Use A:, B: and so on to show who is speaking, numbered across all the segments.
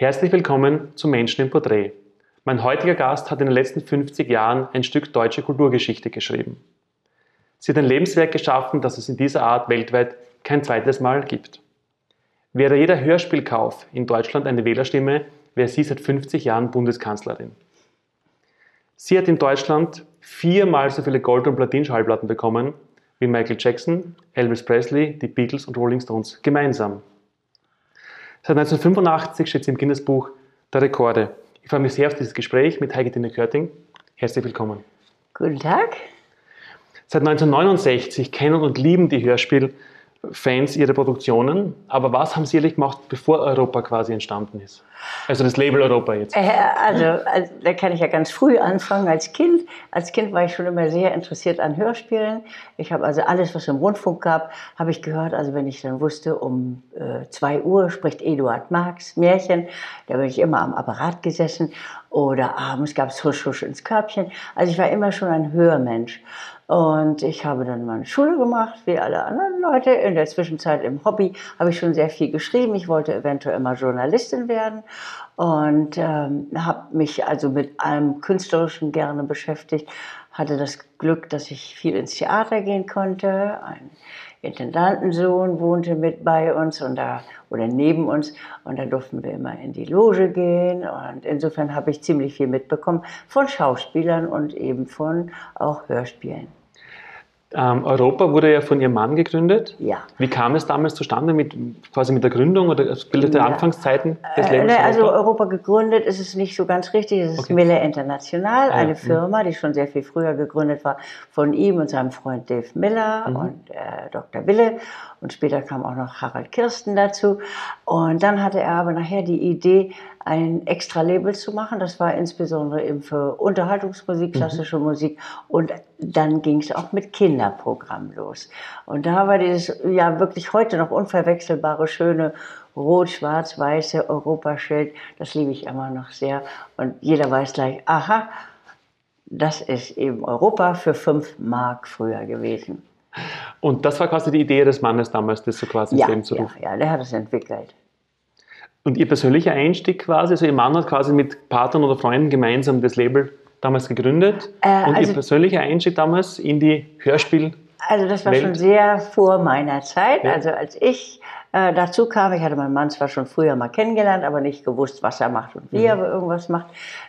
A: Herzlich willkommen zu Menschen im Porträt. Mein heutiger Gast hat in den letzten 50 Jahren ein Stück deutsche Kulturgeschichte geschrieben. Sie hat ein Lebenswerk geschaffen, das es in dieser Art weltweit kein zweites Mal gibt. Wäre jeder Hörspielkauf in Deutschland eine Wählerstimme, wäre sie seit 50 Jahren Bundeskanzlerin. Sie hat in Deutschland viermal so viele Gold- und Platin-Schallplatten bekommen wie Michael Jackson, Elvis Presley, die Beatles und Rolling Stones gemeinsam. Seit 1985 steht sie im Guinness-Buch der Rekorde. Ich freue mich sehr auf dieses Gespräch mit Heike Dine Körting. Herzlich willkommen.
B: Guten Tag.
A: Seit 1969 kennen und lieben die Hörspiel Fans ihre Produktionen. Aber was haben Sie ehrlich gemacht, bevor Europa quasi entstanden ist? Also das Label Europa jetzt.
B: Äh, also, also, da kann ich ja ganz früh anfangen als Kind. Als Kind war ich schon immer sehr interessiert an Hörspielen. Ich habe also alles, was im Rundfunk gab, habe ich gehört. Also wenn ich dann wusste, um 2 äh, Uhr spricht Eduard Marx Märchen, da bin ich immer am Apparat gesessen. Oder abends gab es Husch, Husch ins Körbchen. Also ich war immer schon ein Hörmensch. Und ich habe dann meine Schule gemacht, wie alle anderen Leute. In der Zwischenzeit im Hobby habe ich schon sehr viel geschrieben. Ich wollte eventuell mal Journalistin werden und ähm, habe mich also mit allem Künstlerischen gerne beschäftigt. Hatte das Glück, dass ich viel ins Theater gehen konnte. Ein Intendantensohn wohnte mit bei uns und da oder neben uns und da durften wir immer in die Loge gehen und insofern habe ich ziemlich viel mitbekommen von Schauspielern und eben von auch Hörspielen.
A: Ähm, Europa wurde ja von Ihrem Mann gegründet.
B: Ja.
A: Wie kam es damals zustande, mit, quasi mit der Gründung oder bildete ja. Anfangszeiten
B: des Lebens? Äh, also Europa gegründet ist es nicht so ganz richtig. Es ist okay. Miller International, ah, eine ja. Mhm. Firma, die schon sehr viel früher gegründet war, von ihm und seinem Freund Dave Miller mhm. und äh, Dr. Wille. Und später kam auch noch Harald Kirsten dazu. Und dann hatte er aber nachher die Idee, ein extra Label zu machen. Das war insbesondere eben für Unterhaltungsmusik, mhm. klassische mhm. Musik. Und dann ging es auch mit Kinderprogramm los. Und da war dieses ja wirklich heute noch unverwechselbare, schöne rot-schwarz-weiße Europaschild. Das liebe ich immer noch sehr. Und jeder weiß gleich, aha, das ist eben Europa für fünf Mark früher gewesen.
A: Und das war quasi die Idee des Mannes damals, das so quasi
B: ja,
A: ins Leben zu
B: rufen? Ja, ja, der hat es entwickelt.
A: Und Ihr persönlicher Einstieg quasi, also Ihr Mann hat quasi mit Partnern oder Freunden gemeinsam das Label damals gegründet. Äh, und also, Ihr persönlicher Einstieg damals in die Hörspiel-
B: also das war Welt. schon sehr vor meiner Zeit. Ja. Also als ich äh, dazu kam, ich hatte meinen Mann zwar schon früher mal kennengelernt, aber nicht gewusst, was er macht und wie mhm. er irgendwas macht.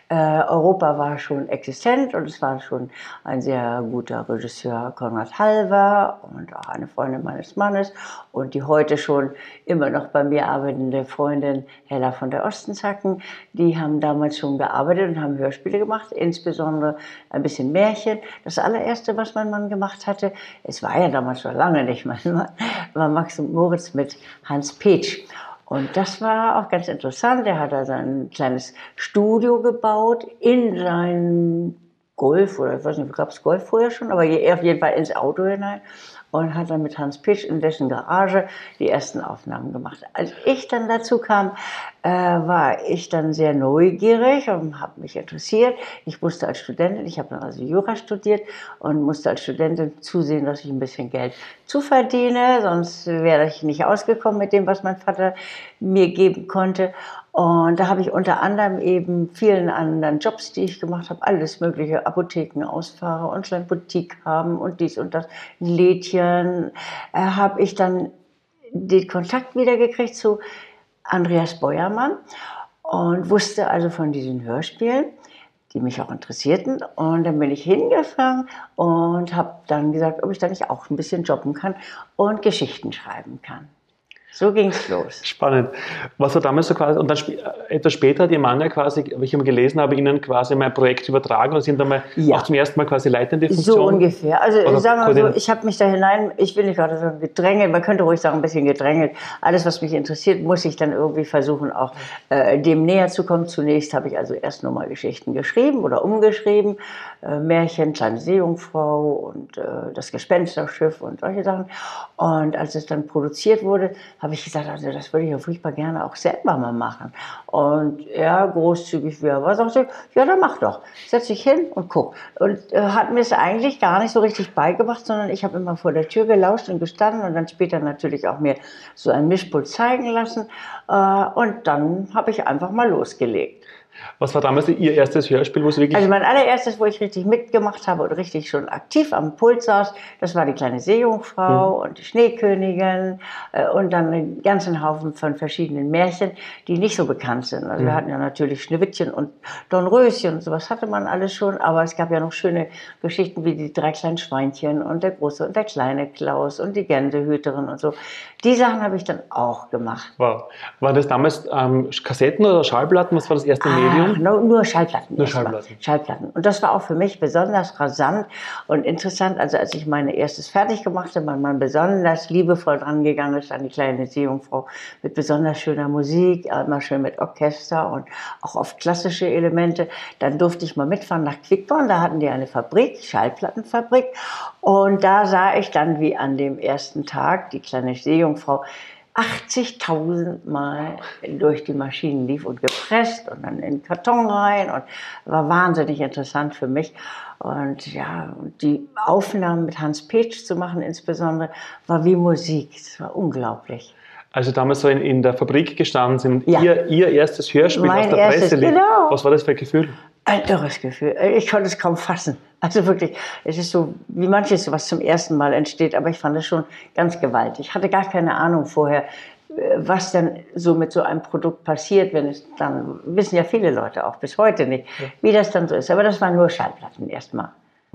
B: Äh, Europa war schon existent und es war schon ein sehr guter Regisseur, Konrad Halver und auch eine Freundin meines Mannes und die heute schon immer noch bei mir arbeitende Freundin Hella von der Ostenzacken. Die haben damals schon gearbeitet und haben Hörspiele gemacht, insbesondere ein bisschen Märchen. Das allererste, was mein Mann gemacht hatte, es war ja damals schon lange nicht mein Mann, war Max und Moritz mit Hans Petsch. Und das war auch ganz interessant. Er hat also ein kleines Studio gebaut in seinen Golf, oder ich weiß nicht, gab es Golf vorher schon, aber auf jeden Fall ins Auto hinein und hat dann mit Hans Pisch in dessen Garage die ersten Aufnahmen gemacht. Als ich dann dazu kam, äh, war ich dann sehr neugierig und habe mich interessiert. Ich musste als Studentin, ich habe dann also Jura studiert und musste als Studentin zusehen, dass ich ein bisschen Geld zuverdiene, sonst wäre ich nicht ausgekommen mit dem, was mein Vater mir geben konnte. Und da habe ich unter anderem eben vielen anderen Jobs, die ich gemacht habe, alles mögliche, Apotheken, Ausfahrer, Online-Boutique haben und dies und das, Lädchen, äh, habe ich dann den Kontakt wieder gekriegt zu Andreas Beuermann und wusste also von diesen Hörspielen, die mich auch interessierten. Und dann bin ich hingefahren und habe dann gesagt, ob ich da nicht auch ein bisschen jobben kann und Geschichten schreiben kann. So ging es los.
A: Spannend. Was war damals so quasi, und dann äh, etwas später hat Ihr Mann ja quasi, wie ich immer gelesen habe, Ihnen quasi mein Projekt übertragen und sind dann mal ja. auch zum ersten Mal quasi leitende Funktion?
B: So ungefähr. Also Oder sagen wir mal so, ich habe mich da hinein, ich will nicht gerade sagen gedrängelt, man könnte ruhig sagen ein bisschen gedrängelt. Alles, was mich interessiert, muss ich dann irgendwie versuchen, auch äh, dem näher zu kommen. Zunächst habe ich also erst nochmal Geschichten geschrieben oder umgeschrieben, äh, Märchen, Kleine Seejungfrau und äh, das Gespensterschiff und solche Sachen. Und als es dann produziert wurde, habe ich gesagt, also das würde ich ja furchtbar gerne auch selber mal machen. Und er, großzügig wie er war, sagte, ja, dann mach doch. Setz dich hin und guck. Und äh, hat mir es eigentlich gar nicht so richtig beigebracht, sondern ich habe immer vor der Tür gelauscht und gestanden und dann später natürlich auch mir so ein Mischpult zeigen lassen. Äh, und dann habe ich einfach mal losgelegt.
A: Was war damals Ihr erstes Hörspiel, wo
B: Sie wirklich... Also mein allererstes, wo ich richtig mitgemacht habe und richtig schon aktiv am Pult saß, das war die kleine Seejungfrau mhm. und die Schneekönigin äh, und dann einen ganzen Haufen von verschiedenen Märchen, die nicht so bekannt sind. Also mhm. wir hatten ja natürlich Schneewittchen und Dornröschen und sowas hatte man alles schon, aber es gab ja noch schöne Geschichten wie die drei kleinen Schweinchen und der große und der kleine Klaus und die Gänsehüterin und so. Die Sachen habe ich dann auch gemacht.
A: Wow. Waren das damals ähm, Kassetten oder Schallplatten? Was war das erste ah, Medium?
B: No, nur Schallplatten. Nur Schallplatten. Schallplatten. Und das war auch für mich besonders rasant und interessant. Also als ich meine erstes fertig gemacht habe, mein Mann besonders liebevoll dran gegangen ist an die kleine Seejungfrau mit besonders schöner Musik, immer schön mit Orchester und auch oft klassische Elemente. Dann durfte ich mal mitfahren nach Quickborn. Da hatten die eine Fabrik, Schallplattenfabrik. Und da sah ich dann, wie an dem ersten Tag die kleine Seejungfrau 80.000 Mal durch die Maschinen lief und gepresst und dann in den Karton rein und war wahnsinnig interessant für mich. Und ja, die Aufnahmen mit Hans Petsch zu machen insbesondere, war wie Musik. Es war unglaublich.
A: Also damals so in, in der Fabrik gestanden sind, ja. ihr, ihr erstes Hörspiel mein aus der erstes, Presse lief. Genau. Was war das für ein Gefühl?
B: Ein irres Gefühl. Ich konnte es kaum fassen. Also wirklich, es ist so, wie manches, was zum ersten Mal entsteht, aber ich fand es schon ganz gewaltig. Ich hatte gar keine Ahnung vorher, äh, was denn so mit so einem Produkt passiert, wenn es dann, wissen ja viele Leute auch bis heute nicht, wie das dann so ist. Aber das waren nur Schallplatten erstmal.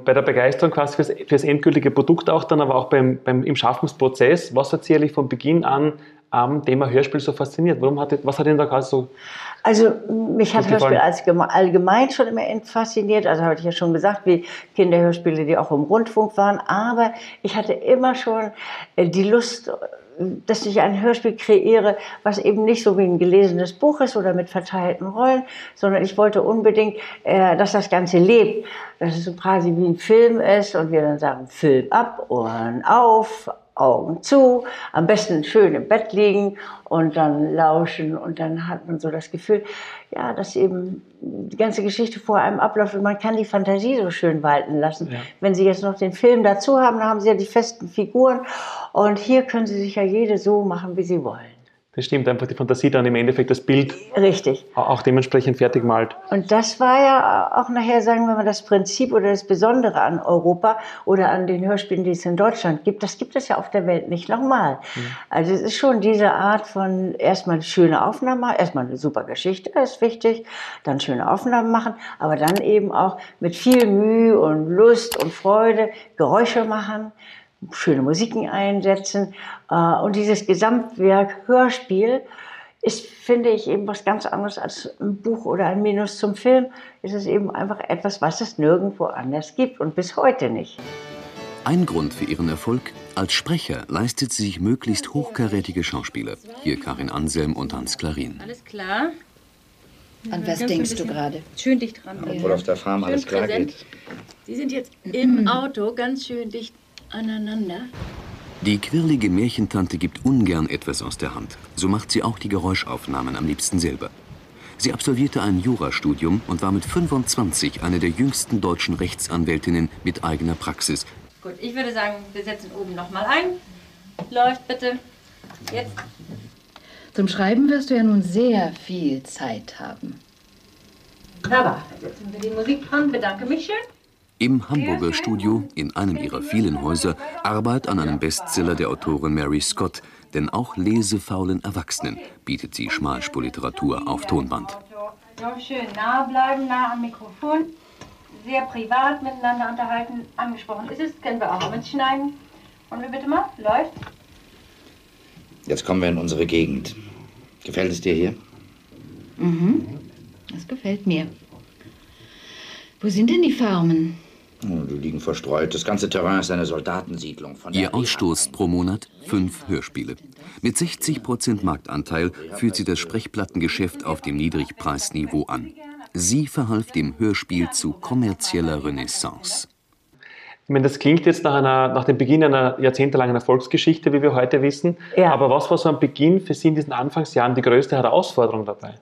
A: Bei der Begeisterung quasi fürs, fürs endgültige Produkt auch dann, aber auch beim, beim, im Schaffensprozess, was hat Sie eigentlich von Beginn an am Thema Hörspiel so fasziniert? Warum hat, was hat Ihnen da quasi so
B: also mich hat Hörspiel allgemein schon immer fasziniert. Also habe ich ja schon gesagt, wie Kinderhörspiele, die auch im Rundfunk waren. Aber ich hatte immer schon äh, die Lust, dass ich ein Hörspiel kreiere, was eben nicht so wie ein gelesenes Buch ist oder mit verteilten Rollen, sondern ich wollte unbedingt, äh, dass das Ganze lebt, dass es so quasi wie ein Film ist und wir dann sagen, Film ab, Ohren auf, Augen zu, am besten schön im Bett liegen und dann lauschen und dann hat man so das Gefühl, ja, dass eben die ganze Geschichte vor einem abläuft und man kann die Fantasie so schön walten lassen. Ja. Wenn Sie jetzt noch den Film dazu haben, dann haben Sie ja die festen Figuren und hier können Sie sich ja jede so machen, wie Sie wollen.
A: Das stimmt, einfach die Fantasie dann im Endeffekt das Bild
B: Richtig.
A: auch dementsprechend fertig malt.
B: Und das war ja auch nachher, sagen wir mal, das Prinzip oder das Besondere an Europa oder an den Hörspielen, die es in Deutschland gibt. Das gibt es ja auf der Welt nicht nochmal. Mhm. Also es ist schon diese Art von erstmal schöne Aufnahmen, erstmal eine super Geschichte, ist wichtig, dann schöne Aufnahmen machen, aber dann eben auch mit viel Mühe und Lust und Freude Geräusche machen schöne Musiken einsetzen. Äh, und dieses Gesamtwerk Hörspiel ist, finde ich, eben was ganz anderes als ein Buch oder ein Minus zum Film. Es ist eben einfach etwas, was es nirgendwo anders gibt und bis heute nicht.
C: Ein Grund für ihren Erfolg, als Sprecher leistet sie sich möglichst hochkarätige Schauspieler. Hier Karin Anselm und Hans Klarin.
D: Alles klar.
E: An was denkst du gerade?
D: Schön dicht dran.
F: Ja, obwohl auf der Farm schön alles klar präsent. geht.
D: Sie sind jetzt im Auto ganz schön dicht aneinander.
C: Die quirlige Märchentante gibt ungern etwas aus der Hand. So macht sie auch die Geräuschaufnahmen am liebsten selber. Sie absolvierte ein Jurastudium und war mit 25 eine der jüngsten deutschen Rechtsanwältinnen mit eigener Praxis.
D: Gut, ich würde sagen, wir setzen oben noch mal ein. Läuft bitte. Jetzt.
E: Zum Schreiben wirst du ja nun sehr viel Zeit haben.
D: Aber setzen wir die Musik an. Bedanke mich schön.
C: Im Hamburger Studio, in einem ihrer vielen Häuser, arbeitet an einem Bestseller der Autorin Mary Scott, denn auch lesefaulen Erwachsenen bietet sie Schmalspurliteratur auf Tonband.
D: So schön nah bleiben, nah am Mikrofon, sehr privat miteinander unterhalten. Angesprochen ist es, können wir auch mitschneiden. Und wir bitte mal, läuft.
F: Jetzt kommen wir in unsere Gegend. Gefällt es dir hier?
E: Mhm, das gefällt mir. Wo sind denn die Farmen?
F: Die liegen verstreut. Das ganze Terrain ist eine Soldatensiedlung. Von
C: Ihr Ausstoß pro Monat fünf Hörspiele. Mit 60 Prozent Marktanteil führt sie das Sprechplattengeschäft auf dem Niedrigpreisniveau an. Sie verhalf dem Hörspiel zu kommerzieller Renaissance.
A: Ich meine, das klingt jetzt nach, einer, nach dem Beginn einer jahrzehntelangen Erfolgsgeschichte, wie wir heute wissen.
B: Ja.
A: Aber was war so am Beginn für Sie in diesen Anfangsjahren die größte Herausforderung dabei?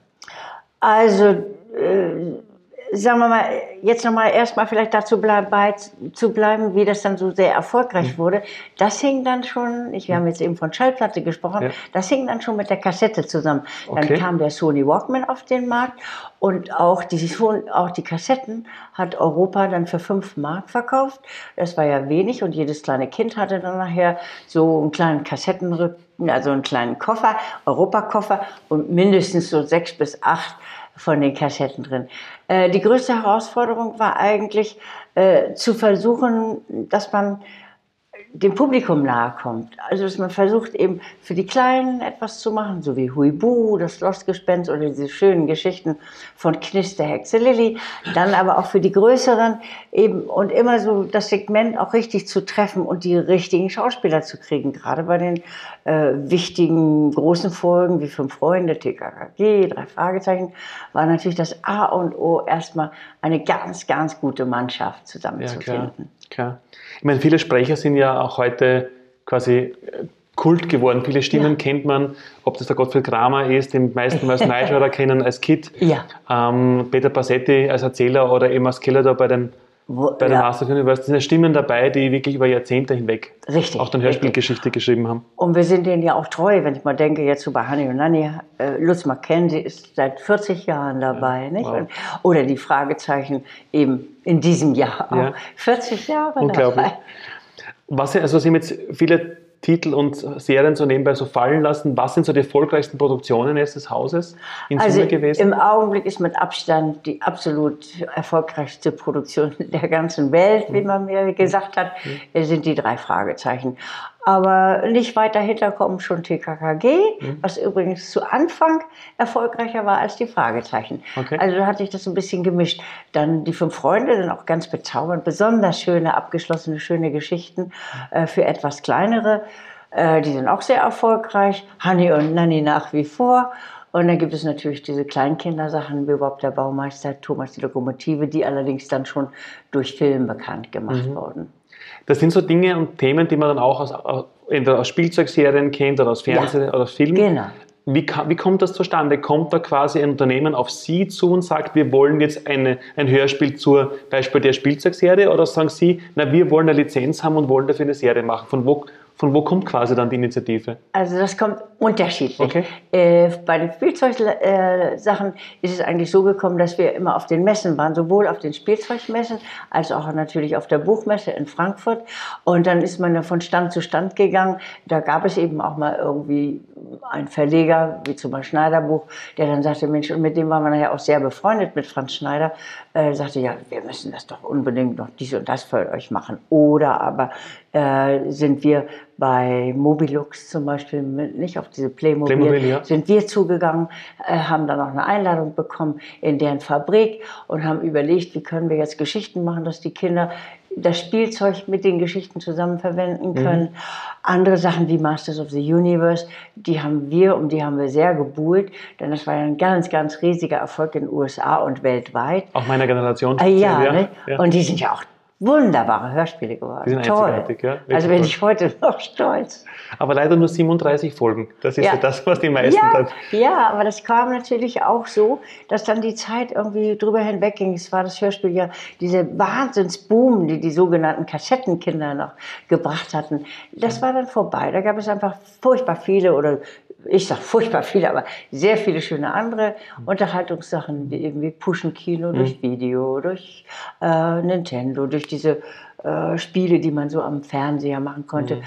B: Also, äh, sagen wir mal, jetzt nochmal erstmal vielleicht dazu bleib, bei, zu bleiben, wie das dann so sehr erfolgreich
A: Mhm.
B: wurde. Das hing dann schon, ich, wir haben jetzt eben von Schallplatte gesprochen,
A: Ja.
B: das hing dann schon mit der Kassette zusammen. Dann
A: Okay.
B: kam der Sony Walkman auf den Markt und auch die, auch die Kassetten hat Europa dann für 5 Mark verkauft. Das war ja wenig und jedes kleine Kind hatte dann nachher so einen kleinen Kassettenrücken, also einen kleinen Koffer, Europakoffer und mindestens so sechs bis acht von den Kassetten drin. Äh, die größte Herausforderung war eigentlich äh, zu versuchen, dass man dem Publikum nahe kommt. Also dass man versucht eben für die Kleinen etwas zu machen, so wie Huibu, das Schlossgespenst oder diese schönen Geschichten von Knister Hexe Lilly. Dann aber auch für die Größeren eben und immer so das Segment auch richtig zu treffen und die richtigen Schauspieler zu kriegen. Gerade bei den äh, wichtigen großen Folgen wie Fünf Freunde, TKKG, drei Fragezeichen, war natürlich das A und O erstmal eine ganz, ganz gute Mannschaft
A: Ja,
B: zusammenzufinden.
A: klar, klar. Ich meine, viele Sprecher sind ja auch heute quasi äh, Kult geworden. Viele Stimmen
B: Ja.
A: kennt man, ob das der Gottfried Kramer ist, den meisten als Nightshade kennen, als Kid.
B: Ja.
A: Ähm, Peter Passetti als Erzähler oder als Skeletor bei den,
B: Wo,
A: bei den
B: ja.
A: Master of the Universe. Da sind ja Stimmen dabei, die wirklich über Jahrzehnte hinweg
B: Richtig,
A: auch dann. Hörspielgeschichte geschrieben haben.
B: Und wir sind denen ja auch treu, wenn ich mal denke, jetzt so bei Honey und Nanny, äh, Lutz McKenzie ist seit 40 Jahren dabei, nicht?
A: wow.
B: Und, oder die Fragezeichen eben in diesem Jahr auch.
A: Ja.
B: 40 Jahre
A: Unglaublich.
B: dabei.
A: Was, also Sie haben jetzt viele Titel und Serien so nebenbei so fallen lassen. Was sind so die erfolgreichsten Produktionen jetzt des Hauses in
B: Also
A: Summe gewesen?
B: im Augenblick ist mit Abstand die absolut erfolgreichste Produktion der ganzen Welt, wie man mir gesagt hat, sind die drei Fragezeichen. Aber nicht weit dahinter kommen schon TKKG, was übrigens zu Anfang erfolgreicher war als die Fragezeichen.
A: Okay.
B: Also da hat sich das ein bisschen gemischt. Dann die fünf Freunde, dann auch ganz bezaubernd, besonders schöne, abgeschlossene, schöne Geschichten äh, für etwas kleinere. Äh, die sind auch sehr erfolgreich. Honey und Nanny nach wie vor. Und dann gibt es natürlich diese Kleinkindersachen, wie Bob der Baumeister, Thomas die Lokomotive, die allerdings dann schon durch Film bekannt gemacht
A: Mhm.
B: wurden.
A: Das sind so Dinge und Themen, die man dann auch aus, aus, entweder aus Spielzeugserien kennt oder aus Fernsehen oder aus Filmen.
B: Genau.
A: Wie, wie kommt das zustande? Kommt da quasi ein Unternehmen auf Sie zu und sagt, wir wollen jetzt eine, ein Hörspiel zur Beispiel der Spielzeugserie oder sagen Sie, na, wir wollen eine Lizenz haben und wollen dafür eine Serie machen? Von wo, von wo kommt quasi dann die Initiative?
B: Also das kommt unterschiedlich.
A: Okay.
B: Äh, bei den Spielzeugsachen äh, ist es eigentlich so gekommen, dass wir immer auf den Messen waren, sowohl auf den Spielzeugmessen als auch natürlich auf der Buchmesse in Frankfurt. Und dann ist man ja von Stand zu Stand gegangen. Da gab es eben auch mal irgendwie einen Verleger, wie zum Beispiel Schneiderbuch, der dann sagte, Mensch, und mit dem war man ja auch sehr befreundet, mit Franz Schneider, äh, sagte, ja, wir müssen das doch unbedingt noch dies und das für euch machen. Oder aber äh, sind wir bei Mobilux zum Beispiel, mit- nicht auf diese Playmobil,
A: Playmobil, ja.
B: sind wir zugegangen, äh, haben dann auch eine Einladung bekommen in deren Fabrik und haben überlegt, wie können wir jetzt Geschichten machen, dass die Kinder das Spielzeug mit den Geschichten zusammen verwenden können. Andere Sachen wie Masters of the Universe, die haben wir, um die haben wir sehr gebuhlt, denn das war ja ein ganz, ganz riesiger Erfolg in den USA und weltweit.
A: Auch meiner Generation.
B: Ah, ja,
A: ja,
B: ne?
A: ja.
B: und die sind ja auch wunderbare Hörspiele geworden.
A: Die sind
B: Toll.
A: einzigartig, ja, wirklich
B: Also bin
A: toll.
B: ich heute noch stolz.
A: Aber leider nur 37 Folgen. Das ist ja,
B: Ja.
A: das, was die meisten
B: Ja,
A: dann.
B: ja, aber das kam natürlich auch so, dass dann die Zeit irgendwie drüber hinwegging. Es war das Hörspiel ja diese Wahnsinnsboom, die die sogenannten Kassettenkinder noch gebracht hatten. Das war dann vorbei. Da gab es einfach furchtbar viele oder ich sag furchtbar viele, aber sehr viele schöne andere Unterhaltungssachen, wie irgendwie Pushen-Kino durch Video, durch äh, Nintendo, durch diese äh, Spiele, die man so am Fernseher machen konnte.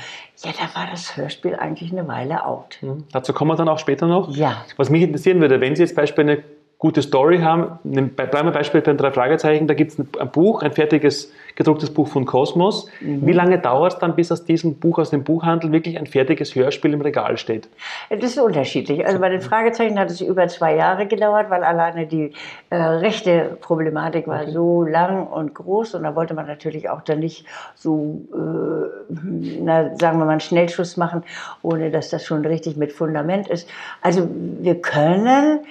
B: Ja, da war das Hörspiel eigentlich eine Weile out.
A: Mhm. Dazu kommen wir dann auch später noch.
B: Ja.
A: Was mich interessieren würde, wenn Sie jetzt Beispiel eine gute Story haben, bleiben wir Beispiel bei den drei Fragezeichen, da gibt es ein, Buch, ein fertiges gedrucktes Buch von Kosmos.
B: Mhm.
A: Wie lange dauert es dann, bis aus diesem Buch, aus dem Buchhandel, wirklich ein fertiges Hörspiel im Regal steht?
B: Das ist unterschiedlich. Also bei den Fragezeichen hat es über zwei Jahre gedauert, weil alleine die äh, rechte Problematik war so lang und groß und da wollte man natürlich auch dann nicht so, äh, na, sagen wir mal, einen Schnellschuss machen, ohne dass das schon richtig mit Fundament ist. Also wir können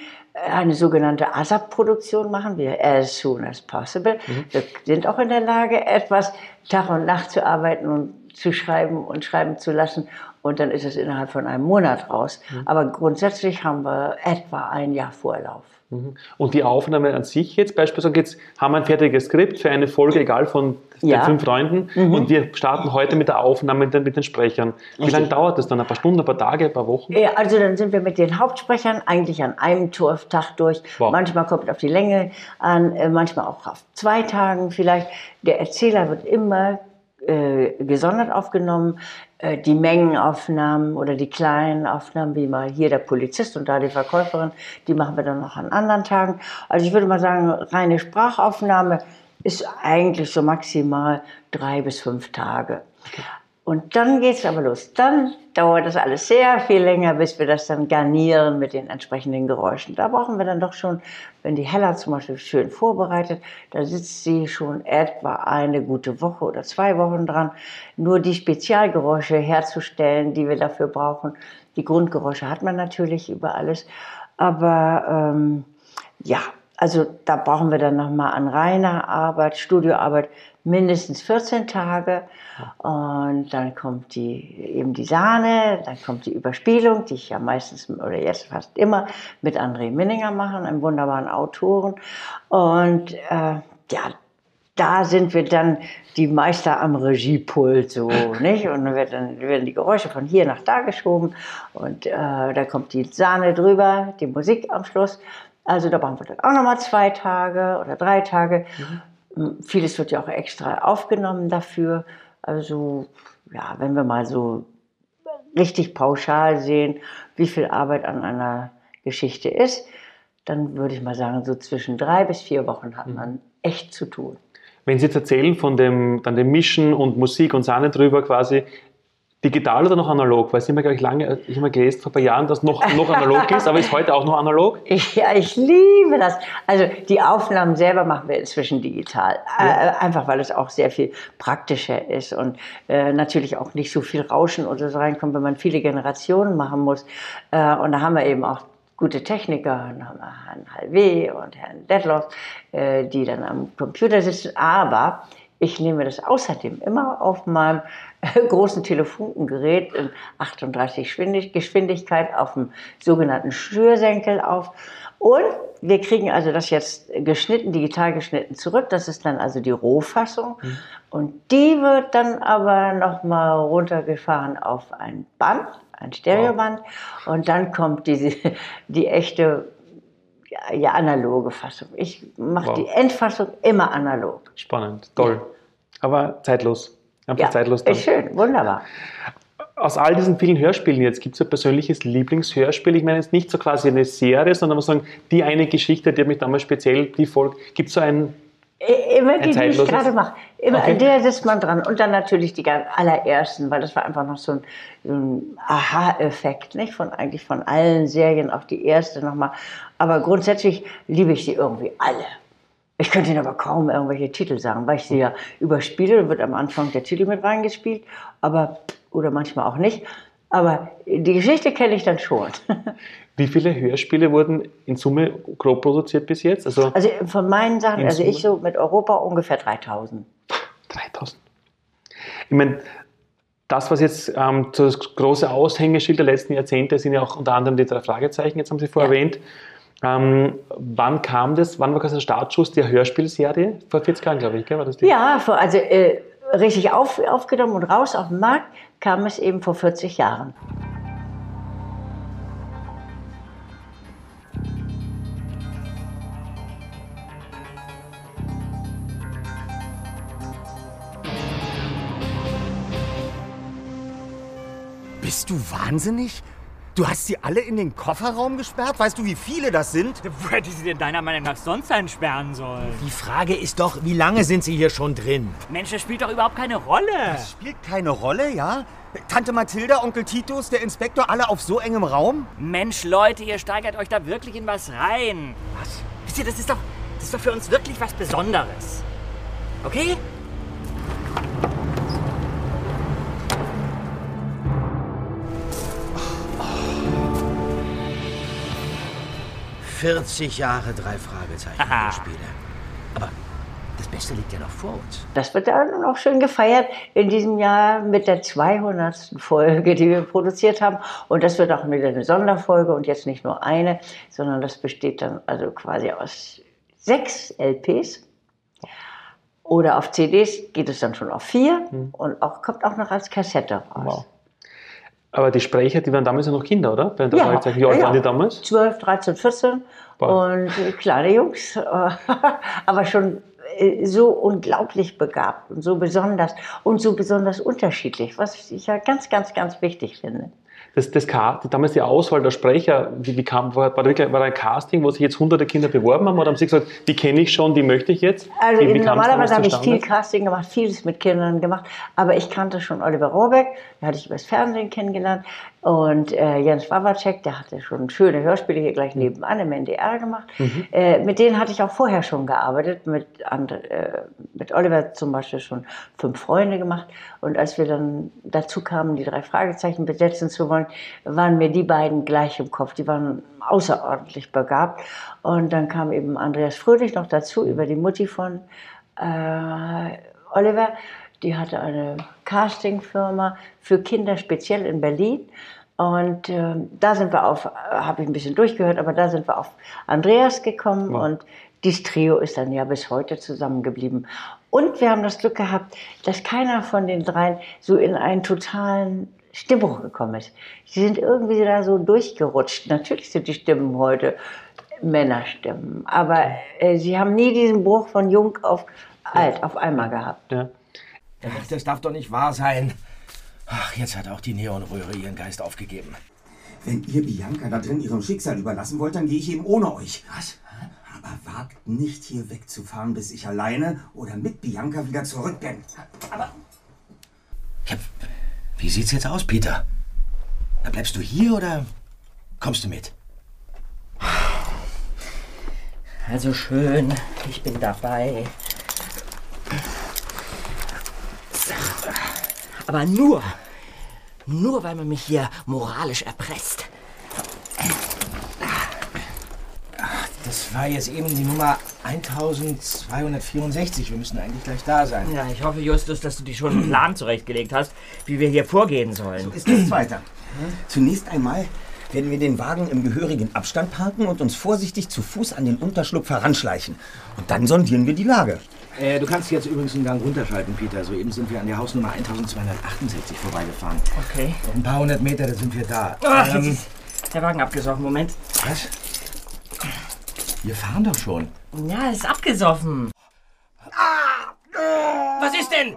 B: eine sogenannte ASAP-Produktion machen wir, as soon as possible. Wir sind auch in der Lage, etwas Tag und Nacht zu arbeiten und zu schreiben und schreiben zu lassen. Und dann ist es innerhalb von einem Monat raus. Aber grundsätzlich haben wir etwa ein Jahr Vorlauf.
A: Und die Aufnahme an sich jetzt, beispielsweise jetzt haben wir ein fertiges Skript für eine Folge, egal von den
B: Ja.
A: fünf Freunden, und wir starten heute mit der Aufnahme mit den, mit den Sprechern. Wie lange dauert das dann? Ein paar Stunden, ein paar Tage, ein paar Wochen?
B: Ja, also dann sind wir mit den Hauptsprechern eigentlich an einem Tag durch.
A: Wow.
B: Manchmal kommt es auf die Länge an, äh, manchmal auch auf zwei Tagen vielleicht. Der Erzähler wird immer äh, gesondert aufgenommen. Äh, die Mengenaufnahmen oder die kleinen Aufnahmen, wie mal hier der Polizist und da die Verkäuferin, die machen wir dann noch an anderen Tagen. Also ich würde mal sagen, reine Sprachaufnahme ist eigentlich so maximal drei bis fünf Tage. Und dann geht's aber los. Dann dauert das alles sehr viel länger, bis wir das dann garnieren mit den entsprechenden Geräuschen. Da brauchen wir dann doch schon, wenn die Hella zum Beispiel schön vorbereitet, da sitzt sie schon etwa eine gute Woche oder zwei Wochen dran, nur die Spezialgeräusche herzustellen, die wir dafür brauchen. Die Grundgeräusche hat man natürlich über alles, aber ähm, ja, also da brauchen wir dann nochmal an reiner Arbeit, Studioarbeit, mindestens 14 Tage. Und dann kommt die, eben die Sahne, dann kommt die Überspielung, die ich ja meistens oder jetzt fast immer mit André Minninger mache, einem wunderbaren Autoren. Und äh, ja, da sind wir dann die Meister am Regiepult, so, nicht? Und dann, dann werden die Geräusche von hier nach da geschoben und äh, da kommt die Sahne drüber, die Musik am Schluss. Also da brauchen wir dann auch nochmal zwei Tage oder drei Tage. M, Vieles wird ja auch extra aufgenommen dafür. Also, ja, wenn wir mal so richtig pauschal sehen, wie viel Arbeit an einer Geschichte ist, dann würde ich mal sagen, so zwischen drei bis vier Wochen hat man echt zu tun.
A: Wenn Sie jetzt erzählen von dem, dann dem Mischen und Musik und Sahne drüber quasi, digital oder noch analog? Weil es immer, glaube ich, lange, ich habe mal gelesen vor ein paar Jahren, dass noch, noch analog ist, aber ist heute auch noch analog?
B: Ja, ich liebe das. Also die Aufnahmen selber machen wir inzwischen digital. Äh, einfach weil es auch sehr viel praktischer ist und äh, natürlich auch nicht so viel Rauschen oder so reinkommt, wenn man viele Generationen machen muss. Äh, und da haben wir eben auch gute Techniker, dann haben wir Herrn Halvé und Herrn Detloff, äh, die dann am Computer sitzen. Aber ich nehme das außerdem immer auf meinem großen Telefunkengerät in 38 Schwindig- Geschwindigkeit auf dem sogenannten Schnürsenkel auf. Und wir kriegen also das jetzt geschnitten, digital geschnitten zurück. Das ist dann also die Rohfassung. Und die wird dann aber nochmal runtergefahren auf ein Band, ein Stereoband. Und dann kommt diese, die echte, ja, ja, analoge Fassung. Ich mache
A: Wow.
B: die Endfassung immer analog.
A: Spannend, toll. Aber zeitlos. Einfach
B: Ja,
A: zeitlos dann.
B: ist schön, wunderbar.
A: Aus all diesen vielen Hörspielen jetzt, gibt es ein persönliches Lieblingshörspiel? Ich meine jetzt nicht so quasi eine Serie, sondern muss sagen, die eine Geschichte, die hat mich damals speziell, die Folge, gibt es so ein,
B: Immer die, die ich gerade mache. Immer
A: Okay.
B: der sitzt man dran. Und dann natürlich die ganz allerersten, weil das war einfach noch so ein, ein Aha-Effekt, nicht? Von eigentlich von allen Serien, auch die erste nochmal. Aber grundsätzlich liebe ich sie irgendwie alle. Ich könnte Ihnen aber kaum irgendwelche Titel sagen, weil ich sie ja überspiele. Da wird am Anfang der Titel mit reingespielt, aber, oder manchmal auch nicht. Aber die Geschichte kenne ich dann schon.
A: wie viele Hörspiele wurden in Summe grob produziert bis jetzt? Also
B: Also von meinen Sachen, also ich
A: Summe?
B: so mit Europa ungefähr 3000.
A: 3000. Ich meine, das, was jetzt ähm, das große Aushängeschild der letzten Jahrzehnte sind ja auch unter anderem die drei Fragezeichen, jetzt haben Sie vorher
B: Ja.
A: erwähnt. Ähm, wann kam das, wann war quasi der Startschuss der Hörspielserie? Vor 40 Jahren, glaube ich, gell? War das die?
B: Ja, vor, also äh, richtig auf, aufgenommen und raus auf den Markt kam es eben vor 40 Jahren.
G: Bist du wahnsinnig? Du hast sie alle in den Kofferraum gesperrt? Weißt du, wie viele das sind?
H: Wo hätte sie denn deiner Meinung nach sonst einsperren sollen?
I: Die Frage ist doch, wie lange sind Sie hier schon drin?
H: Mensch, das spielt doch überhaupt keine Rolle.
G: Das spielt keine Rolle, ja? Tante Mathilda, Onkel Titus, der Inspektor, alle auf so engem Raum?
H: Mensch, Leute, ihr steigert euch da wirklich in was rein. Was? Wisst ihr, das ist doch, das ist doch für uns wirklich was Besonderes. Okay?
I: 40 Jahre drei Fragezeichen
H: Aha.
I: Spiele. Aber das Beste liegt ja noch vor uns.
B: Das wird dann auch schön gefeiert in diesem Jahr mit der 200. Folge, die wir produziert haben. Und das wird auch wieder eine Sonderfolge und jetzt nicht nur eine, sondern das besteht dann also quasi aus sechs LPs. Oder auf CDs geht es dann schon auf vier und auch, kommt auch noch als Kassette raus.
A: Wow. Aber die Sprecher, die waren damals ja noch Kinder, oder? Bei den
B: Ja.
A: Wie alt
B: ja,
A: waren die damals?
B: 12, 13, 14
A: Wow.
B: und äh, kleine Jungs, äh, aber schon äh, so unglaublich begabt und so besonders und so besonders unterschiedlich, was ich ja ganz, ganz, ganz wichtig finde.
A: Das, das, damals die Auswahl der Sprecher, wie, wie kam, war, war, wirklich, war ein Casting, wo sich jetzt hunderte Kinder beworben haben? Oder haben sie gesagt, die kenne ich schon, die möchte ich jetzt?
B: Also
A: wie, wie
B: normalerweise habe ich viel? Casting gemacht, vieles mit Kindern gemacht, aber ich kannte schon Oliver Rohrbeck, den hatte ich übers Fernsehen kennengelernt und äh, Jens Wawacek, der hatte schon schöne Hörspiele hier gleich nebenan im NDR gemacht.
A: Mhm.
B: Äh, mit denen hatte ich auch vorher schon gearbeitet, mit, and, äh, mit Oliver zum Beispiel schon fünf Freunde gemacht und als wir dann dazu kamen, die drei Fragezeichen besetzen zu wollen, waren mir die beiden gleich im Kopf, die waren außerordentlich begabt und dann kam eben Andreas Fröhlich noch dazu über die Mutti von äh, Oliver, die hatte eine Castingfirma für Kinder speziell in Berlin. Und ähm, da sind wir auf, habe ich ein bisschen durchgehört, aber da sind wir auf Andreas gekommen
A: Wow.
B: und dieses Trio ist dann ja bis heute zusammengeblieben. Und wir haben das Glück gehabt, dass keiner von den dreien so in einen totalen Stimmbruch gekommen ist. Sie sind irgendwie da so durchgerutscht. Natürlich sind die Stimmen heute Männerstimmen, aber äh, sie haben nie diesen Bruch von jung auf alt auf einmal gehabt.
A: Ja.
I: Ach, das darf doch nicht wahr sein. Ach, jetzt hat auch die Neonröhre ihren Geist aufgegeben.
J: Wenn ihr Bianca da drin ihrem Schicksal überlassen wollt, dann gehe ich eben ohne euch. Was? Aber wagt nicht hier wegzufahren, bis ich alleine oder mit Bianca wieder zurück bin.
I: Ja, wie sieht's jetzt aus, Peter? Na, bleibst du hier oder kommst du mit?
H: Also schön, ich bin dabei. Aber nur, nur weil man mich hier moralisch erpresst.
I: Das war jetzt eben die Nummer 1264. Wir müssen eigentlich gleich da sein.
H: Ja, ich hoffe, Justus, dass du dir schon einen Plan zurechtgelegt hast, wie wir hier vorgehen sollen.
J: Ist nichts weiter. Zunächst einmal werden wir den Wagen im gehörigen Abstand parken und uns vorsichtig zu Fuß an den Unterschlupf heranschleichen. Und dann sondieren wir die Lage.
I: Äh, du kannst jetzt übrigens einen Gang runterschalten, Peter. Soeben sind wir an der Hausnummer 1268 vorbeigefahren.
H: Okay.
I: Noch ein paar hundert Meter, da sind wir da.
H: Ach, jetzt
I: Ähm,
H: ist der Wagen abgesoffen. Moment.
I: was? Wir fahren doch schon.
H: Ja, ist abgesoffen.
I: Was ist denn?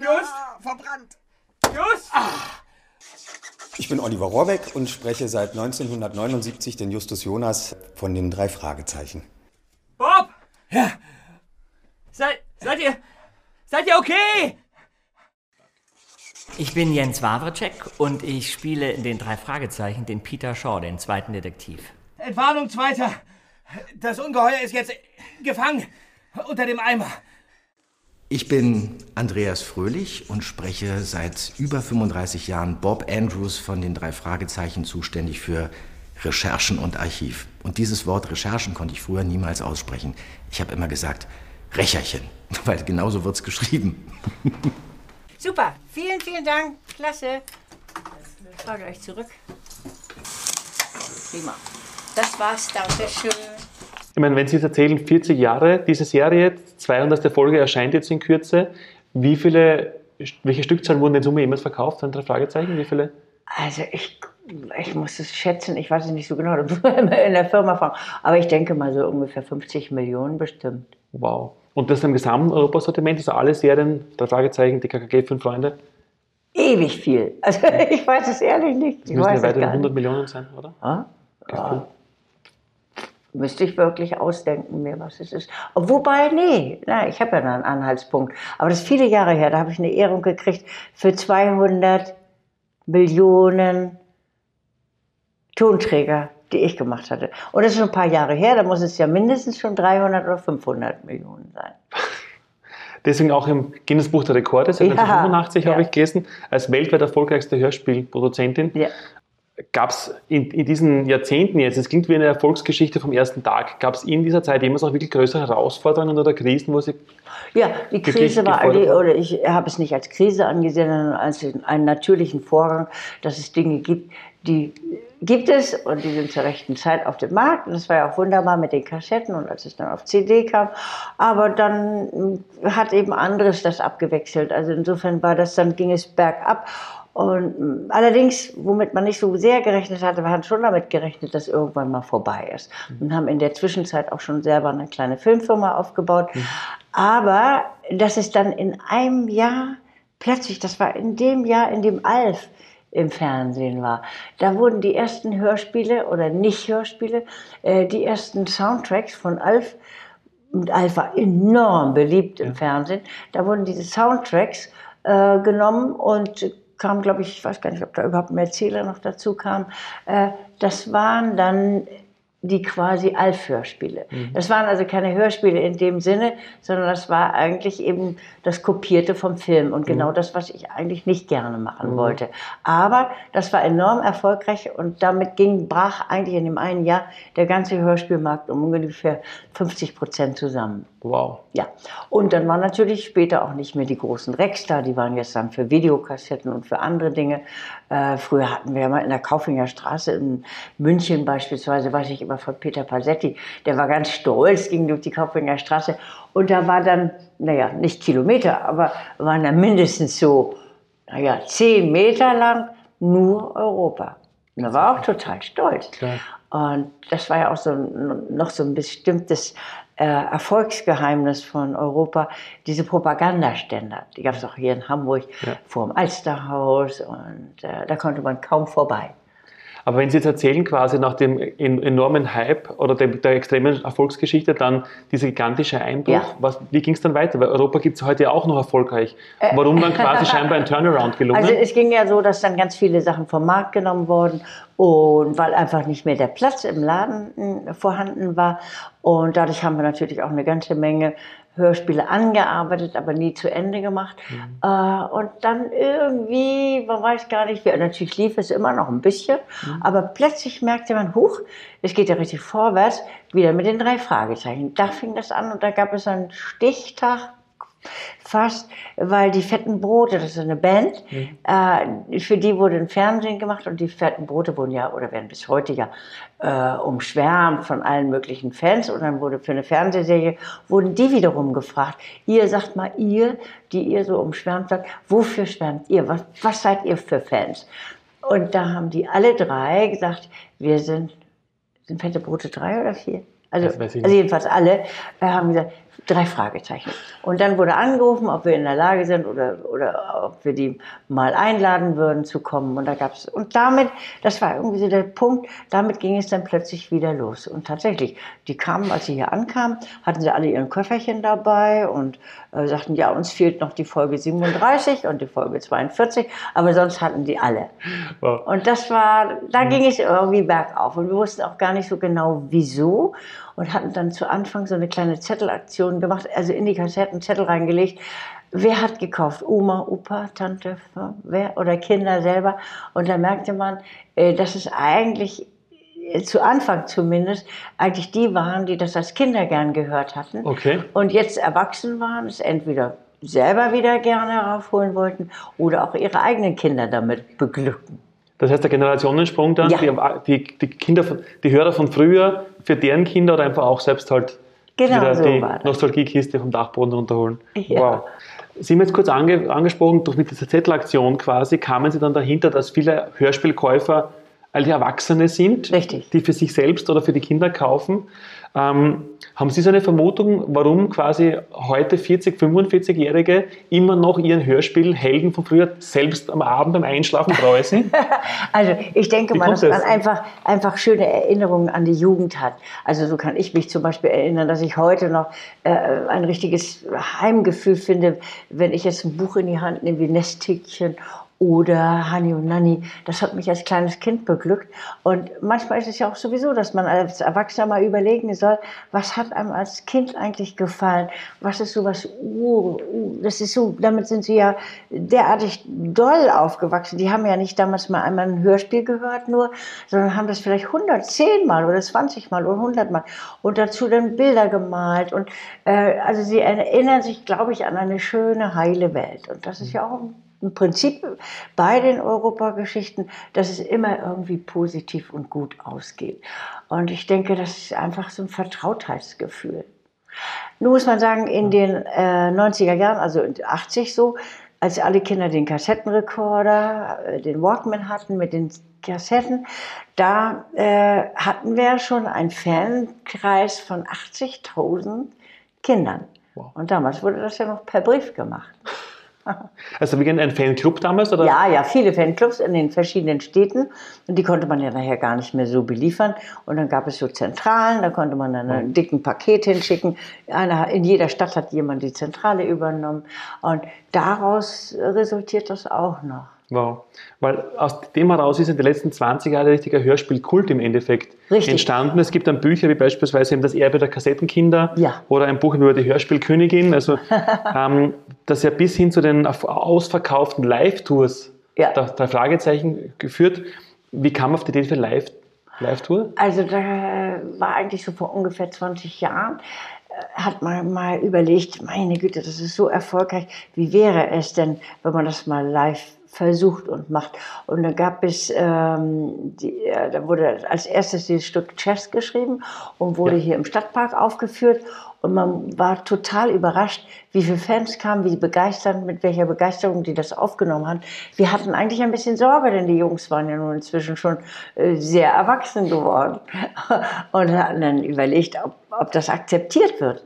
J: Just! verbrannt!
H: Just!
K: Ich bin Oliver Rohrbeck und spreche seit 1979 den Justus Jonas von den drei Fragezeichen.
H: Bob!
I: Ja,
H: Seid, seid ihr. Seid ihr okay? Ich bin Jens Wawrczek und ich spiele in den drei Fragezeichen den Peter Shaw, den zweiten Detektiv.
I: Entwarnung, Zweiter. Das Ungeheuer ist jetzt gefangen unter dem Eimer. Ich bin Andreas Fröhlich und spreche seit über 35 Jahren Bob Andrews von den drei Fragezeichen zuständig für Recherchen und Archiv. Und dieses Wort Recherchen konnte ich früher niemals aussprechen. Ich habe immer gesagt Recherchen, weil genauso wird's geschrieben.
B: Super, vielen, vielen Dank. Klasse. Ich frage euch zurück. Prima. Das war's, Dankeschön.
A: Ich meine, wenn Sie es erzählen, 40 Jahre, diese Serie, 200. Folge erscheint jetzt in Kürze. Wie viele, welche Stückzahlen wurden in Summe jemals verkauft? Drei Fragezeichen? Wie viele?
B: Also ich, ich muss es schätzen, ich weiß es nicht so genau, in der Firma fragen. Aber ich denke mal so ungefähr 50 Millionen bestimmt.
A: Wow. Und das im gesamten Europasortiment, also alle Serien, drei Fragezeichen, die KKG, fünf Freunde,
B: Ewig viel. Also ich weiß es ehrlich nicht.
A: das
B: Ich
A: müssen ja weitere
B: gar
A: 100
B: nicht.
A: Millionen sein, oder?
B: Ja? Ja. Müsste ich wirklich ausdenken, mir was es ist. Wobei, nee, na, ich habe ja noch einen Anhaltspunkt. Aber das ist viele Jahre her, da habe ich eine Ehrung gekriegt für 200 Millionen Tonträger, die ich gemacht hatte. Und das ist schon ein paar Jahre her, da muss es ja mindestens schon 300 oder 500 Millionen sein.
A: Deswegen auch im Guinness Buch der Rekorde, seit
B: Ja,
A: 1985
B: ja.
A: habe ich gelesen, als weltweit erfolgreichste Hörspielproduzentin.
B: Ja.
A: Gab es in, in, diesen Jahrzehnten jetzt, es klingt wie eine Erfolgsgeschichte vom ersten Tag, gab es in dieser Zeit jemals auch wirklich größere Herausforderungen oder Krisen, wo Sie.
B: Ja, die Krise war, die, oder ich habe es nicht als Krise angesehen, sondern als einen natürlichen Vorgang, dass es Dinge gibt, die gibt es und die sind zur rechten Zeit auf dem Markt. Und das war ja auch wunderbar mit den Kassetten und als es dann auf CD kam. Aber dann hat eben anderes das abgewechselt. Also insofern war das, dann ging es bergab. Und allerdings, womit man nicht so sehr gerechnet hatte, wir haben schon damit gerechnet, dass irgendwann mal vorbei ist. Und haben in der Zwischenzeit auch schon selber eine kleine Filmfirma aufgebaut. Mhm. Aber dass es dann in einem Jahr plötzlich, das war in dem Jahr, in dem Alf im Fernsehen war, da wurden die ersten Hörspiele oder nicht Hörspiele, äh, die ersten Soundtracks von Alf und Alf war enorm beliebt im. Fernsehen. Da wurden diese Soundtracks äh, genommen und kam, glaube ich, ich weiß gar nicht, ob da überhaupt ein Erzähler noch dazu kam. Äh, das waren dann die quasi Alf-Hörspiele. Mhm. Das waren also keine Hörspiele in dem Sinne, sondern das war eigentlich eben das Kopierte vom Film und genau mhm. das, was ich eigentlich nicht gerne machen mhm. wollte. Aber das war enorm erfolgreich und damit ging, brach eigentlich in dem einen Jahr der ganze Hörspielmarkt um ungefähr 50 Prozent zusammen.
A: Wow.
B: Ja. Und dann waren natürlich später auch nicht mehr die großen Rex da, die waren jetzt dann für Videokassetten und für andere Dinge. Äh, früher hatten wir ja mal in der Kaufinger Straße in München beispielsweise, weiß ich immer von Peter Palsetti, der war ganz stolz, ging durch die Kaufinger Straße und da war dann, naja, nicht Kilometer, aber waren dann mindestens so, naja, zehn Meter lang nur Europa. Und er war auch total stolz. Klar. Und das war ja auch so noch so ein bestimmtes äh, Erfolgsgeheimnis von Europa, diese Propagandaständer. Die gab es auch hier in Hamburg ja. vor dem Alsterhaus und äh, da konnte man kaum vorbei.
A: Aber wenn Sie jetzt erzählen, quasi nach dem enormen Hype oder der, der extremen Erfolgsgeschichte, dann dieser gigantische Einbruch, ja. was, wie ging es dann weiter? Weil Europa gibt es heute ja auch noch erfolgreich. Äh. Warum dann quasi scheinbar ein Turnaround gelungen?
B: Also es ging ja so, dass dann ganz viele Sachen vom Markt genommen wurden und weil einfach nicht mehr der Platz im Laden hm, vorhanden war. Und dadurch haben wir natürlich auch eine ganze Menge Hörspiele angearbeitet, aber nie zu Ende gemacht. Mhm. Äh, und dann irgendwie, man weiß gar nicht, wie, natürlich lief es immer noch ein bisschen, mhm. aber plötzlich merkte man, huch, es geht ja richtig vorwärts, wieder mit den drei Fragezeichen. Da fing das an und da gab es einen Stichtag fast, weil die fetten Brote, das ist eine Band, mhm. äh, für die wurde ein Fernsehen gemacht und die fetten Brote wurden ja, oder werden bis heute ja äh, umschwärmt von allen möglichen Fans und dann wurde für eine Fernsehserie, wurden die wiederum gefragt, ihr sagt mal ihr, die ihr so umschwärmt sagt, wofür schwärmt ihr, was, was seid ihr für Fans? Und da haben die alle drei gesagt, wir sind, sind fette Brote drei oder vier? Also, also jedenfalls alle äh, haben gesagt, Drei Fragezeichen. Und dann wurde angerufen, ob wir in der Lage sind oder, oder ob wir die mal einladen würden zu kommen. Und da gab's, und damit, das war irgendwie so der Punkt, damit ging es dann plötzlich wieder los. Und tatsächlich, die kamen, als sie hier ankamen, hatten sie alle ihren Köfferchen dabei und äh, sagten, ja, uns fehlt noch die Folge 37 und die Folge 42, aber sonst hatten die alle. Wow. Und das war, da ging es irgendwie bergauf. Und wir wussten auch gar nicht so genau, wieso und hatten dann zu Anfang so eine kleine Zettelaktion gemacht, also in die Kassetten Zettel reingelegt. Wer hat gekauft? Oma, Opa, Tante, wer oder Kinder selber? Und da merkte man, äh, dass es eigentlich äh, zu Anfang zumindest eigentlich die waren, die das als Kinder gern gehört hatten.
A: Okay.
B: Und jetzt erwachsen waren, es entweder selber wieder gerne heraufholen wollten oder auch ihre eigenen Kinder damit beglücken.
A: Das heißt, der Generationensprung dann, ja. die, die, Kinder, die Hörer von früher, für deren Kinder oder einfach auch selbst halt
B: genau
A: wieder
B: so
A: die Nostalgiekiste vom Dachboden runterholen.
B: Ja. Wow.
A: Sie haben jetzt kurz ange, angesprochen, durch mit dieser Zettelaktion quasi kamen Sie dann dahinter, dass viele Hörspielkäufer die Erwachsene sind,
B: Richtig.
A: die für sich selbst oder für die Kinder kaufen. Ähm, haben Sie so eine Vermutung, warum quasi heute 40-, 45-Jährige immer noch ihren Hörspiel Helden von früher selbst am Abend beim Einschlafen träusen?
B: also ich denke Wie mal, dass man einfach, einfach schöne Erinnerungen an die Jugend hat. Also so kann ich mich zum Beispiel erinnern, dass ich heute noch äh, ein richtiges Heimgefühl finde, wenn ich jetzt ein Buch in die Hand nehme wie Nesthäkchen oder Hani und Nanni. Das hat mich als kleines Kind beglückt. Und manchmal ist es ja auch sowieso, dass man als Erwachsener mal überlegen soll, was hat einem als Kind eigentlich gefallen? Was ist sowas, uh, das ist so, damit sind sie ja derartig doll aufgewachsen. Die haben ja nicht damals mal einmal ein Hörspiel gehört nur, sondern haben das vielleicht 110 Mal oder 20 Mal oder 100 Mal und dazu dann Bilder gemalt. Und äh, also sie erinnern sich, glaube ich, an eine schöne, heile Welt. Und das ist ja auch im Prinzip bei den Europageschichten, dass es immer irgendwie positiv und gut ausgeht. Und ich denke, das ist einfach so ein Vertrautheitsgefühl. Nun muss man sagen, in den äh, 90er Jahren, also 80 so, als alle Kinder den Kassettenrekorder, äh, den Walkman hatten mit den Kassetten, da äh, hatten wir schon einen Fankreis von 80.000 Kindern. Wow. Und damals wurde das ja noch per Brief gemacht.
A: Also wie ein Fanclub damals? Oder?
B: Ja, ja, viele Fanclubs in den verschiedenen Städten. Und die konnte man ja nachher gar nicht mehr so beliefern. Und dann gab es so Zentralen, da konnte man dann ein dicken Paket hinschicken. Eine, in jeder Stadt hat jemand die Zentrale übernommen. Und daraus resultiert das auch noch.
A: Wow. Weil aus dem heraus ist in den letzten 20 Jahren ein richtiger Hörspielkult im Endeffekt Richtig. entstanden. Es gibt dann Bücher wie beispielsweise eben das Erbe der Kassettenkinder
B: ja.
A: oder ein Buch über die Hörspielkönigin, also ähm, das ja bis hin zu den ausverkauften Live-Tours ja. der, der Fragezeichen geführt. Wie kam man auf die Idee für Live, Live-Tour?
B: Also da war eigentlich so vor ungefähr 20 Jahren äh, hat man mal überlegt, meine Güte, das ist so erfolgreich. Wie wäre es denn, wenn man das mal live versucht und macht. Und da gab es, ähm, die, äh, da wurde als erstes dieses Stück Chess geschrieben und wurde ja. hier im Stadtpark aufgeführt. Und man war total überrascht, wie viele Fans kamen, wie begeistert, mit welcher Begeisterung die das aufgenommen haben. Wir hatten eigentlich ein bisschen Sorge, denn die Jungs waren ja nun inzwischen schon äh, sehr erwachsen geworden und hatten dann überlegt, ob, ob das akzeptiert wird.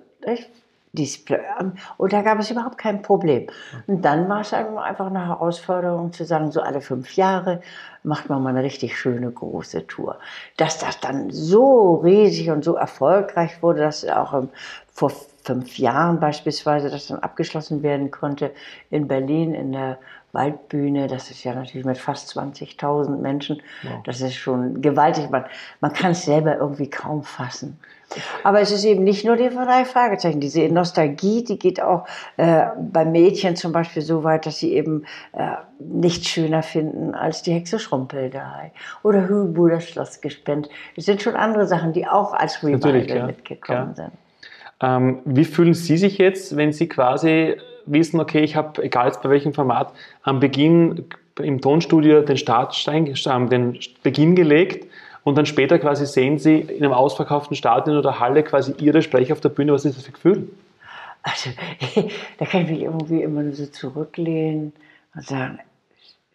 B: Und da gab es überhaupt kein Problem. Und dann war es einfach eine Herausforderung zu sagen, so alle fünf Jahre macht man mal eine richtig schöne große Tour. Dass das dann so riesig und so erfolgreich wurde, dass auch vor fünf Jahren beispielsweise das dann abgeschlossen werden konnte in Berlin in der Waldbühne, das ist ja natürlich mit fast 20.000 Menschen, wow. das ist schon gewaltig. Man, man kann es selber irgendwie kaum fassen. Aber es ist eben nicht nur die drei Fragezeichen. Diese Nostalgie, die geht auch äh, bei Mädchen zum Beispiel so weit, dass sie eben äh, nichts schöner finden als die Hexe Schrumpelderei oder Hübu, das Schlossgespenst. Es sind schon andere Sachen, die auch als Revival ja. mitgekommen ja. sind.
A: Ähm, wie fühlen Sie sich jetzt, wenn Sie quasi wissen, okay, ich habe, egal jetzt bei welchem Format, am Beginn im Tonstudio den Startstein, äh, den Beginn gelegt und dann später quasi sehen Sie in einem ausverkauften Stadion oder Halle quasi Ihre Sprecher auf der Bühne. Was ist das für ein Gefühl?
B: Also, da kann ich mich irgendwie immer nur so zurücklehnen und sagen,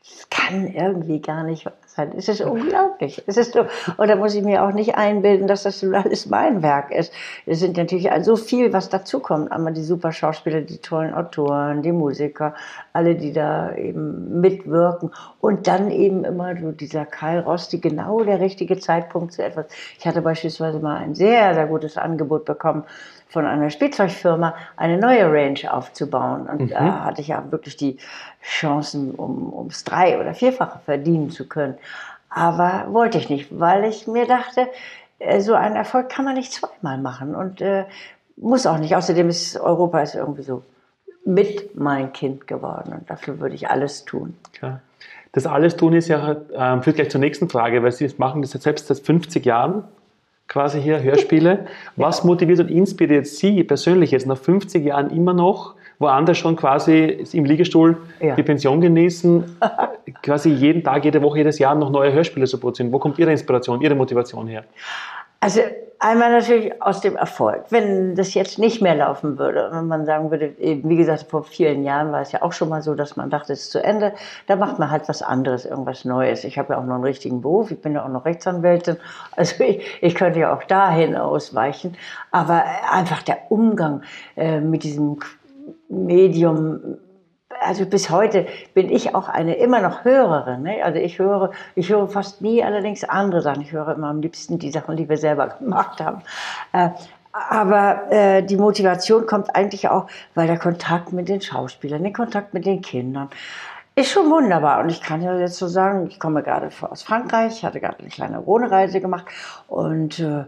B: es kann irgendwie gar nicht sein. Es ist unglaublich. Es ist und da muss ich mir auch nicht einbilden, dass das alles mein Werk ist. Es sind natürlich so viel, was dazukommt. Einmal die super Schauspieler, die tollen Autoren, die Musiker, alle, die da eben mitwirken. Und dann eben immer so dieser Kai Rosti, genau der richtige Zeitpunkt zu etwas. Ich hatte beispielsweise mal ein sehr, sehr gutes Angebot bekommen von einer Spielzeugfirma eine neue Range aufzubauen. Und mhm. da hatte ich ja wirklich die Chancen, um, ums drei- oder vierfache verdienen zu können. Aber wollte ich nicht, weil ich mir dachte, äh, so einen Erfolg kann man nicht zweimal machen und äh, muss auch nicht. Außerdem ist Europa ist irgendwie so mit mein Kind geworden und dafür würde ich alles tun.
A: Klar. Das alles tun ist ja, äh, führt gleich zur nächsten Frage, weil Sie machen das jetzt selbst seit 50 Jahren quasi hier, Hörspiele. Was motiviert und inspiriert Sie persönlich jetzt nach 50 Jahren immer noch, wo andere schon quasi im Liegestuhl ja. die Pension genießen, quasi jeden Tag, jede Woche, jedes Jahr noch neue Hörspiele zu produzieren? Wo kommt Ihre Inspiration, Ihre Motivation her?
B: Also einmal natürlich aus dem Erfolg. Wenn das jetzt nicht mehr laufen würde, wenn man sagen würde, wie gesagt, vor vielen Jahren war es ja auch schon mal so, dass man dachte, es ist zu Ende, da macht man halt was anderes, irgendwas Neues. Ich habe ja auch noch einen richtigen Beruf, ich bin ja auch noch Rechtsanwältin, also ich, ich könnte ja auch dahin ausweichen. Aber einfach der Umgang äh, mit diesem Medium also bis heute bin ich auch eine immer noch Hörerin. Ne? Also ich höre, ich höre fast nie allerdings andere Sachen. Ich höre immer am liebsten die Sachen, die wir selber gemacht haben. Äh, aber äh, die Motivation kommt eigentlich auch, weil der Kontakt mit den Schauspielern, der Kontakt mit den Kindern, Ist schon wunderbar. Und ich kann ja jetzt so sagen, ich komme gerade aus Frankreich, hatte gerade eine kleine Rhone-Reise gemacht und äh,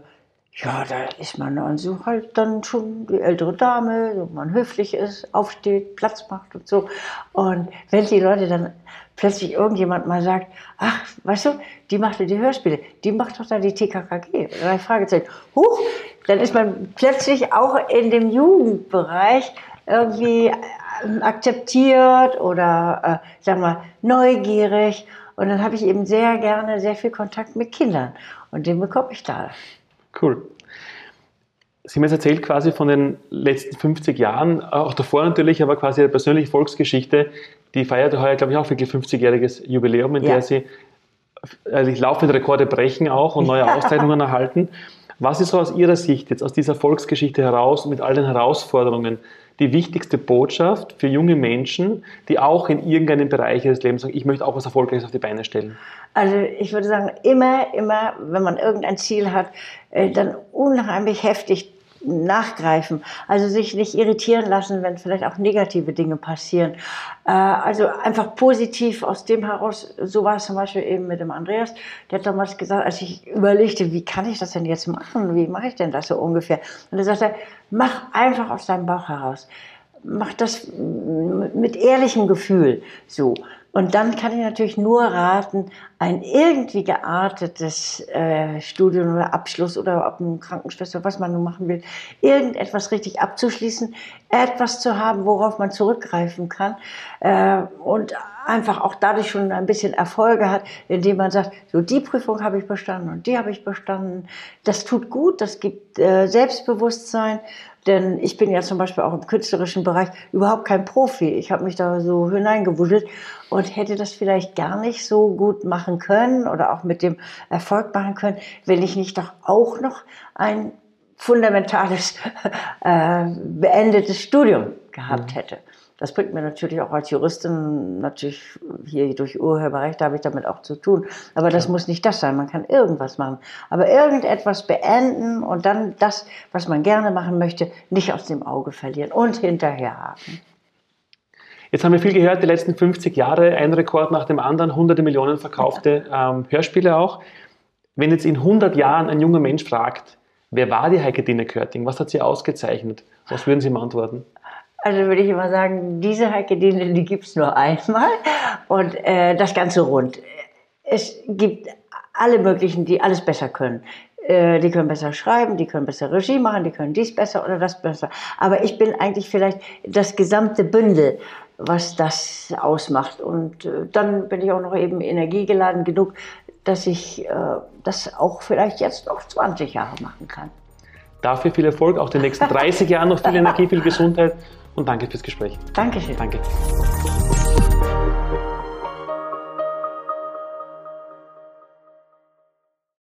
B: ja, da ist man dann so halt dann schon die ältere Dame, so man höflich ist, aufsteht, Platz macht und so. Und wenn die Leute dann plötzlich irgendjemand mal sagt, ach, weißt du, die macht die Hörspiele, die macht doch da die TKKG. Drei Fragezeichen. Huch, dann ist man plötzlich auch in dem Jugendbereich irgendwie ähm, akzeptiert oder, äh, sagen wir, neugierig. Und dann habe ich eben sehr gerne sehr viel Kontakt mit Kindern. Und den bekomme ich da.
A: Cool. Sie haben jetzt erzählt quasi von den letzten 50 Jahren, auch davor natürlich, aber quasi eine persönliche Volksgeschichte. Die feiert heuer, glaube ich, auch wirklich 50-jähriges Jubiläum, in ja. der Sie also laufende Rekorde brechen auch und neue Auszeichnungen erhalten. Was ist so aus Ihrer Sicht jetzt aus dieser Volksgeschichte heraus mit all den Herausforderungen die wichtigste Botschaft für junge Menschen, die auch in irgendeinem Bereich ihres Lebens sagen, ich möchte auch was Erfolgreiches auf die Beine stellen?
B: Also ich würde sagen, immer, immer, wenn man irgendein Ziel hat, äh, dann unheimlich heftig nachgreifen. Also sich nicht irritieren lassen, wenn vielleicht auch negative Dinge passieren. Äh, also einfach positiv aus dem heraus, so war es zum Beispiel eben mit dem Andreas, der hat damals gesagt, als ich überlegte, wie kann ich das denn jetzt machen, wie mache ich denn das so ungefähr? Und er sagte, mach einfach aus deinem Bauch heraus. Mach das mit ehrlichem Gefühl so. Und dann kann ich natürlich nur raten, ein irgendwie geartetes äh, Studium oder Abschluss oder ob eine Krankenschwester, was man nun machen will, irgendetwas richtig abzuschließen, etwas zu haben, worauf man zurückgreifen kann äh, und einfach auch dadurch schon ein bisschen Erfolge hat, indem man sagt, so die Prüfung habe ich bestanden und die habe ich bestanden. Das tut gut, das gibt äh, Selbstbewusstsein denn ich bin ja zum Beispiel auch im künstlerischen Bereich überhaupt kein Profi. Ich habe mich da so hineingewuschelt und hätte das vielleicht gar nicht so gut machen können oder auch mit dem Erfolg machen können, wenn ich nicht doch auch noch ein fundamentales, äh, beendetes Studium gehabt mhm. hätte. Das bringt mir natürlich auch als Juristin, natürlich hier durch Urheberrecht habe ich damit auch zu tun. Aber das ja. muss nicht das sein. Man kann irgendwas machen. Aber irgendetwas beenden und dann das, was man gerne machen möchte, nicht aus dem Auge verlieren und hinterherhaken.
A: Jetzt haben wir viel gehört, die letzten 50 Jahre, ein Rekord nach dem anderen, hunderte Millionen verkaufte ähm, Hörspiele auch. Wenn jetzt in 100 Jahren ein junger Mensch fragt, wer war die Heike Dine Körting, was hat sie ausgezeichnet, was würden Sie ihm antworten?
B: Also würde ich immer sagen, diese Heike Dine, die gibt es nur einmal und äh, das Ganze rund. Es gibt alle möglichen, die alles besser können. Äh, die können besser schreiben, die können besser Regie machen, die können dies besser oder das besser. Aber ich bin eigentlich vielleicht das gesamte Bündel, was das ausmacht. Und äh, dann bin ich auch noch eben energiegeladen genug, dass ich äh, das auch vielleicht jetzt noch 20 Jahre machen kann.
A: Dafür viel Erfolg, auch die nächsten 30 Jahre noch viel Energie, viel Gesundheit und danke fürs Gespräch.
B: Dankeschön.
A: Danke.